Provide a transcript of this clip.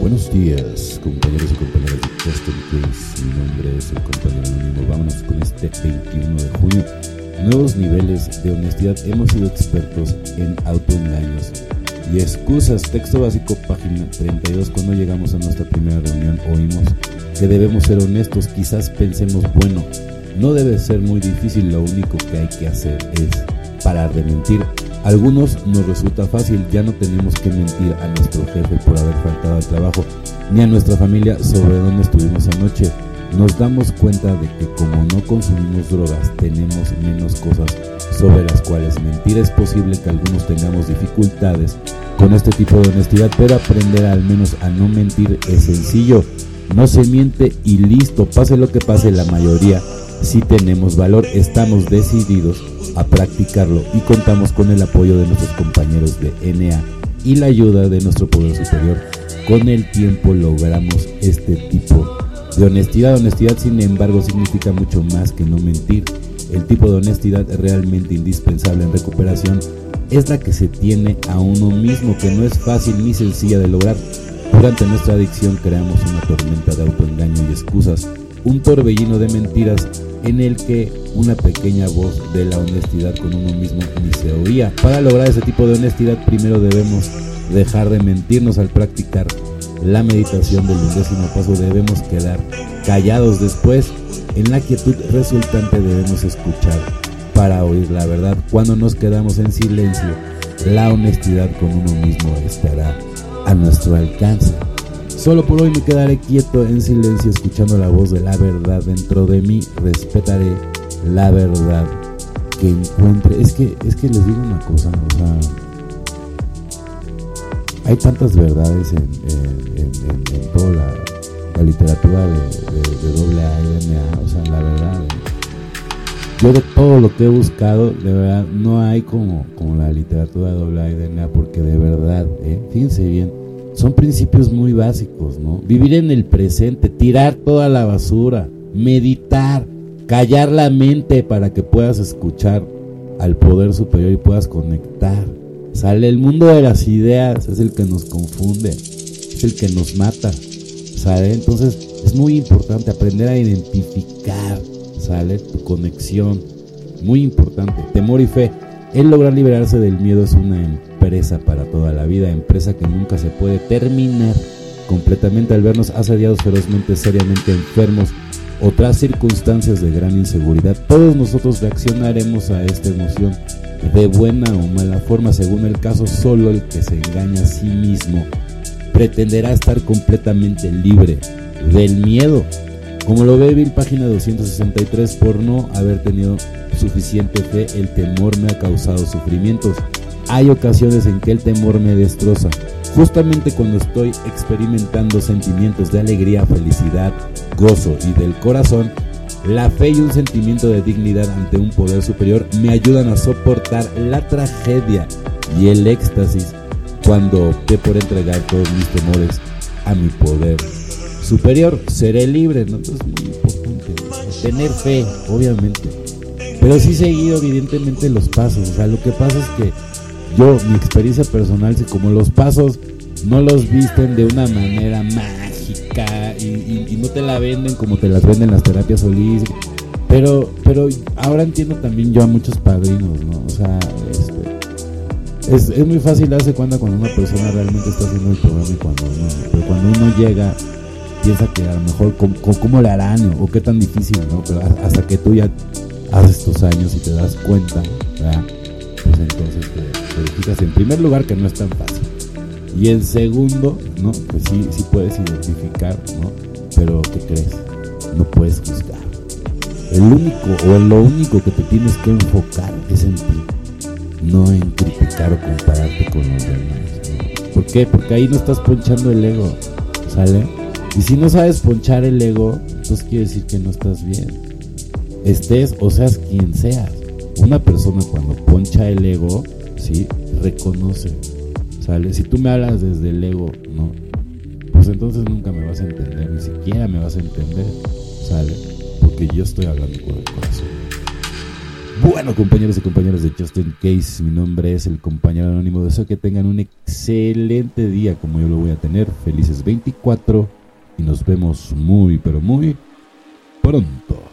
Buenos días, compañeros y compañeras de Case. Mi nombre es el compañero anónimo. Vámonos con este 21 de junio. Nuevos niveles de honestidad. Hemos sido expertos en autoengaños y excusas. Texto básico, página 32. Cuando llegamos a nuestra primera reunión, oímos que debemos ser honestos. Quizás pensemos, bueno, no debe ser muy difícil. Lo único que hay que hacer es parar de mentir algunos nos resulta fácil, ya no tenemos que mentir a nuestro jefe por haber faltado al trabajo, ni a nuestra familia sobre dónde estuvimos anoche. Nos damos cuenta de que como no consumimos drogas, tenemos menos cosas sobre las cuales mentir. Es posible que algunos tengamos dificultades con este tipo de honestidad, pero aprender al menos a no mentir es sencillo. No se miente y listo, pase lo que pase, la mayoría si tenemos valor, estamos decididos a practicarlo y contamos con el apoyo de nuestros compañeros de NA y la ayuda de nuestro poder superior. Con el tiempo logramos este tipo de honestidad. Honestidad, sin embargo, significa mucho más que no mentir. El tipo de honestidad realmente indispensable en recuperación es la que se tiene a uno mismo, que no es fácil ni sencilla de lograr. Durante nuestra adicción creamos una tormenta de autoengaño y excusas, un torbellino de mentiras en el que una pequeña voz de la honestidad con uno mismo ni se oía. Para lograr ese tipo de honestidad primero debemos dejar de mentirnos al practicar la meditación del undécimo paso. Debemos quedar callados después. En la quietud resultante debemos escuchar para oír la verdad. Cuando nos quedamos en silencio la honestidad con uno mismo estará a nuestro alcance Solo por hoy me quedaré quieto en silencio escuchando la voz de la verdad dentro de mí. Respetaré la verdad que encuentre. Es que, es que les digo una cosa, o sea, hay tantas verdades en, toda la, literatura de, doble A o sea, la verdad. Yo de todo lo que he buscado, de verdad, no hay como, como la literatura de doble A porque de verdad, ¿eh? fíjense bien, son principios muy básicos, ¿no? Vivir en el presente, tirar toda la basura, meditar, callar la mente para que puedas escuchar al poder superior y puedas conectar. Sale el mundo de las ideas, es el que nos confunde, es el que nos mata. ¿Sale? Entonces es muy importante aprender a identificar, ¿sale? Tu conexión. Muy importante. Temor y fe. El lograr liberarse del miedo es una empresa para toda la vida, empresa que nunca se puede terminar completamente al vernos asediados ferozmente, seriamente enfermos, otras circunstancias de gran inseguridad. Todos nosotros reaccionaremos a esta emoción de buena o mala forma, según el caso, solo el que se engaña a sí mismo pretenderá estar completamente libre del miedo. Como lo ve Bill, página 263, por no haber tenido suficiente fe, el temor me ha causado sufrimientos. Hay ocasiones en que el temor me destroza. Justamente cuando estoy experimentando sentimientos de alegría, felicidad, gozo y del corazón, la fe y un sentimiento de dignidad ante un poder superior me ayudan a soportar la tragedia y el éxtasis cuando opté por entregar todos mis temores a mi poder superior. Seré libre, ¿no? es muy importante. Tener fe, obviamente. Pero sí seguido evidentemente los pasos. O sea, lo que pasa es que yo, mi experiencia personal, si como los pasos no los visten de una manera mágica y, no te la venden como te las venden las terapias holísticas. Pero, pero ahora entiendo también yo a muchos padrinos, ¿no? O sea, este, es, es, muy fácil darse cuenta cuando una persona realmente está haciendo el programa y cuando no. Pero cuando uno llega, piensa que a lo mejor cómo, le harán o, qué tan difícil, ¿no? Pero hasta que tú ya haces tus años y te das cuenta, ¿verdad? Pues entonces te, te en primer lugar que no es tan fácil. Y en segundo, ¿no? Pues sí, sí puedes identificar, ¿no? Pero ¿qué crees? No puedes juzgar. El único o lo único que te tienes que enfocar es en ti, no en criticar o compararte con los demás. ¿Por qué? Porque ahí no estás ponchando el ego, ¿sale? Y si no sabes ponchar el ego, entonces quiere decir que no estás bien. Estés o seas quien seas. Una persona cuando poncha el ego, ¿sí? Reconoce, ¿sale? Si tú me hablas desde el ego, ¿no? Pues entonces nunca me vas a entender, ni siquiera me vas a entender, ¿sale? Porque yo estoy hablando con el corazón. Bueno, compañeros y compañeras de Justin Case, mi nombre es el compañero anónimo. Deseo que tengan un excelente día como yo lo voy a tener. Felices 24 y nos vemos muy, pero muy pronto.